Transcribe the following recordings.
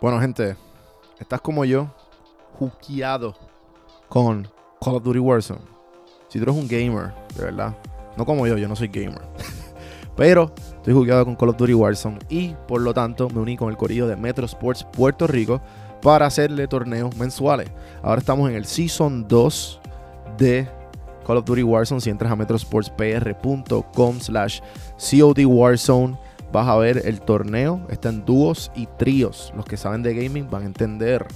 Bueno, gente, estás como yo, juqueado con Call of Duty Warzone. Si tú eres un gamer, de verdad, no como yo, yo no soy gamer. Pero estoy jugueado con Call of Duty Warzone y por lo tanto me uní con el corillo de Metro Sports Puerto Rico para hacerle torneos mensuales. Ahora estamos en el Season 2 de Call of Duty Warzone. Si entras a metrosportspr.com slash COD Warzone, vas a ver el torneo. Está en dúos y tríos. Los que saben de gaming van a entender.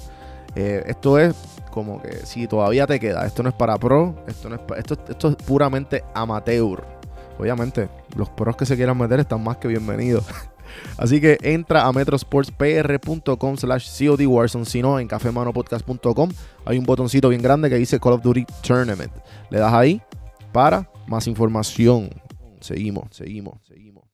Eh, esto es como que si todavía te queda, esto no es para pro, esto, no es esto, esto es puramente amateur. Obviamente, los pros que se quieran meter están más que bienvenidos. Así que entra a metrosportspr.com slash COD Warzone, si no, en cafemanopodcast.com hay un botoncito bien grande que dice Call of Duty Tournament. Le das ahí para más información. Seguimos, seguimos, seguimos.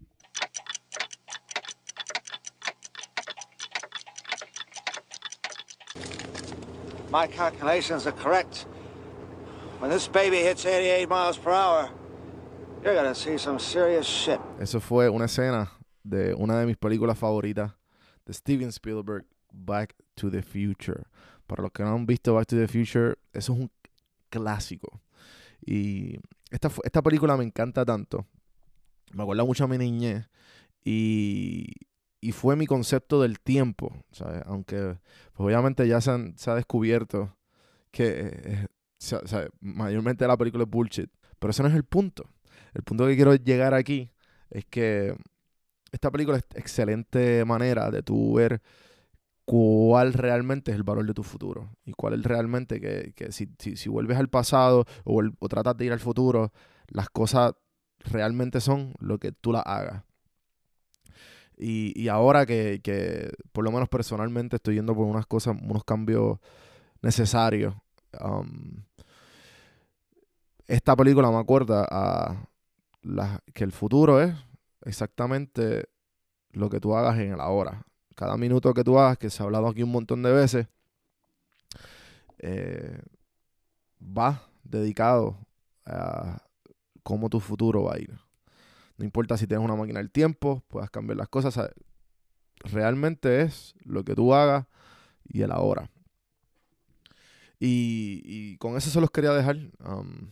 My calculations are correct. When this baby hits 88 miles per hour, you're gonna see some serious shit. Eso fue una escena de una de mis películas favoritas de Steven Spielberg, Back to the Future. Para los que no han visto Back to the Future, eso es un clásico. Y esta, esta película me encanta tanto. Me acuerda mucho a mi niñez. Y, y fue mi concepto del tiempo. ¿sabes? Aunque pues obviamente ya se, han- se ha descubierto que eh, o sea, mayormente la película es bullshit. Pero ese no es el punto. El punto que quiero llegar aquí es que esta película es excelente manera de tú ver cuál realmente es el valor de tu futuro y cuál es realmente que, que si, si, si vuelves al pasado o, vuel- o tratas de ir al futuro, las cosas realmente son lo que tú las hagas. Y, y ahora que, que, por lo menos personalmente estoy yendo por unas cosas, unos cambios necesarios, esta película me acuerda a la- que el futuro es exactamente lo que tú hagas en el ahora. Cada minuto que tú hagas, que se ha hablado aquí un montón de veces, eh, va dedicado a cómo tu futuro va a ir. No importa si tienes una máquina del tiempo, puedas cambiar las cosas. Realmente es lo que tú hagas y el ahora. Y, y con eso se los quería dejar. Um,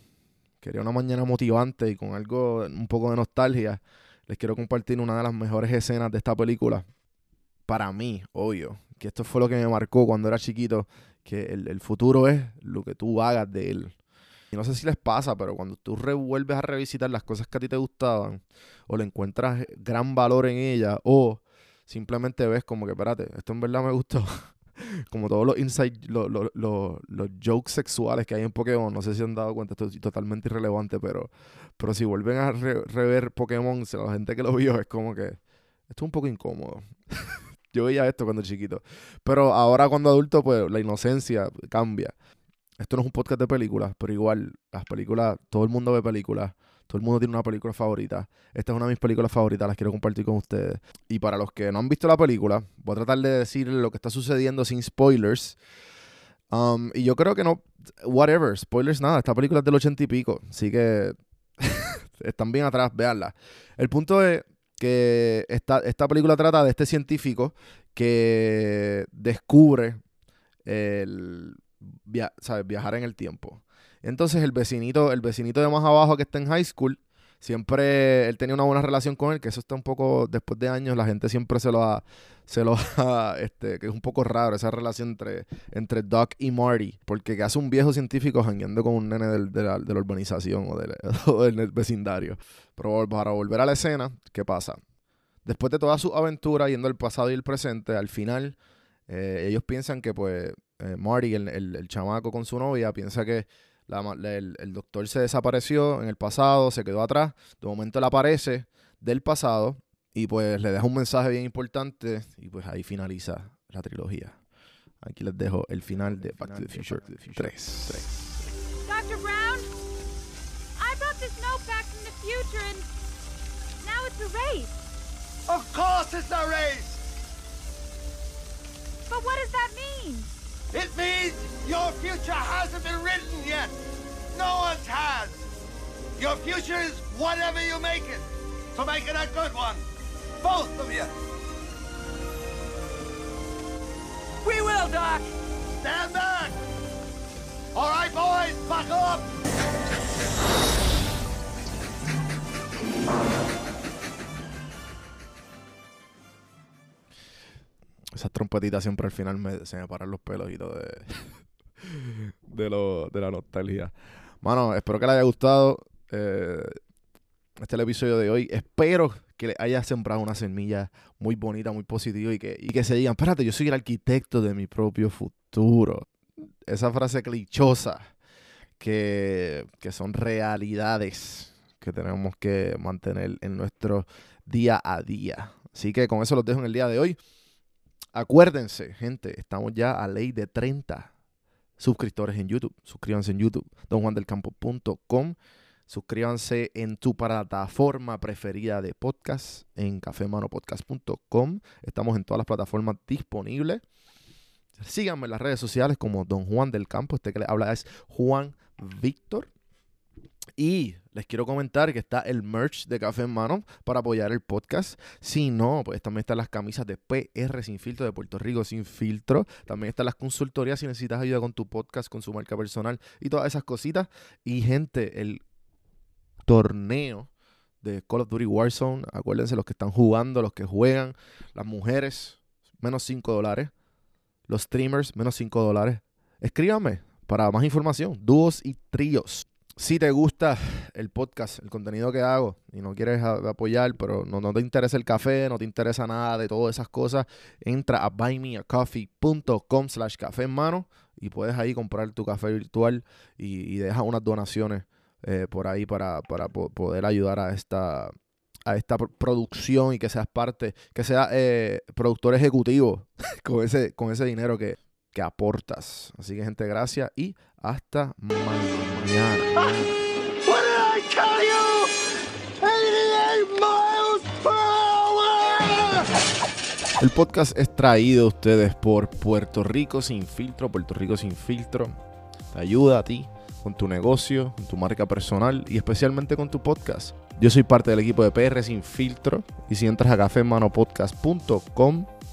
quería una mañana motivante y con algo, un poco de nostalgia. Les quiero compartir una de las mejores escenas de esta película. Para mí, obvio. Que esto fue lo que me marcó cuando era chiquito. Que el futuro es lo que tú hagas de él. Y no sé si les pasa, pero cuando tú revuelves a revisitar las cosas que a ti te gustaban, o le encuentras gran valor en ellas, o simplemente ves como que, espérate, esto en verdad me gustó. como todos los inside, lo- lo- lo- los jokes sexuales que hay en Pokémon, no sé si han dado cuenta, esto es totalmente irrelevante, pero, pero si vuelven a re- rever Pokémon, la gente que lo vio es como que, esto es un poco incómodo. Yo veía esto cuando chiquito. Pero ahora cuando adulto, pues la inocencia cambia. Esto no es un podcast de películas, pero igual, las películas, todo el mundo ve películas. Todo el mundo tiene una película favorita. Esta es una de mis películas favoritas, las quiero compartir con ustedes. Y para los que no han visto la película, voy a tratar de decir lo que está sucediendo sin spoilers. Um, y yo creo que no, whatever, spoilers nada, esta película es del ochenta y pico, así que están bien atrás, veanla. El punto es que esta, esta película trata de este científico que descubre el viajar en el tiempo. Entonces el vecinito, el vecinito de más abajo que está en high school siempre él tenía una buena relación con él, que eso está un poco, después de años, la gente siempre se lo ha, se lo ha, este, que es un poco raro esa relación entre, entre Doc y Marty, porque que hace un viejo científico jangueando con un nene del- de, la, de la urbanización o del, o del vecindario. Pero para volver a la escena, ¿qué pasa? Después de toda su aventura yendo al pasado y el presente, al final eh, ellos piensan que pues eh, Marty, el, el- el chamaco con su novia, piensa que la el, el doctor se desapareció en el pasado, se quedó atrás, de momento él aparece del pasado y pues le deja un mensaje bien importante y pues ahí finaliza la trilogía. Aquí les dejo el final de Back to the Future 3. Dr. Brown, I brought this note back from the future and now it's erased. Of course it's a race! But what does that mean? It means your future hasn't been written yet. No one's has. Your future is whatever you make it. So make it a good one. Both of you. We will, Doc! Stand back. All right, boys, buckle up. Esas trompetitas siempre al final me, se me paran los pelos y todo de, de, lo, de la nostalgia. Mano, espero que les haya gustado eh, este es el episodio de hoy. Espero que les haya sembrado una semilla muy bonita, muy positiva y que, y que se digan, espérate, yo soy el arquitecto de mi propio futuro. Esa frase clichosa que, que son realidades que tenemos que mantener en nuestro día a día. Así que con eso los dejo en el día de hoy. Acuérdense, gente, estamos ya a ley de 30 suscriptores en YouTube. Suscríbanse en YouTube, donjuandelcampo.com. Suscríbanse en tu plataforma preferida de podcast, en cafemanopodcast.com. Estamos en todas las plataformas disponibles. Síganme en las redes sociales como Don Juan del Campo. Este que le habla es Juan Víctor. Y les quiero comentar que está el merch de Café en Mano para apoyar el podcast. Si no, pues también están las camisas de PR Sin Filtro de Puerto Rico Sin Filtro. También están las consultorías si necesitas ayuda con tu podcast, con su marca personal y todas esas cositas. Y gente, el torneo de Call of Duty Warzone. Acuérdense los que están jugando, los que juegan, las mujeres, menos 5 dólares. Los streamers, menos 5 dólares. Escríbame para más información. Dúos y tríos. Si te gusta el podcast, el contenido que hago y no quieres apoyar, pero no, te interesa el café, no te interesa nada de todas esas cosas, entra a buymeacoffee.com slash café en mano y puedes ahí comprar tu café virtual y, y deja unas donaciones eh, por ahí para, para po- poder ayudar a esta, producción y que seas parte, que seas eh, productor ejecutivo con ese, con ese dinero que, aportas. Así que gente, gracias y hasta ma- mañana. What did I tell you? 88 miles per hour! El podcast es traído a ustedes por Puerto Rico Sin Filtro. Puerto Rico Sin Filtro te ayuda a ti con tu negocio, con tu marca personal y especialmente con tu podcast. Yo soy parte del equipo de PR Sin Filtro y si entras a cafemanopodcast.com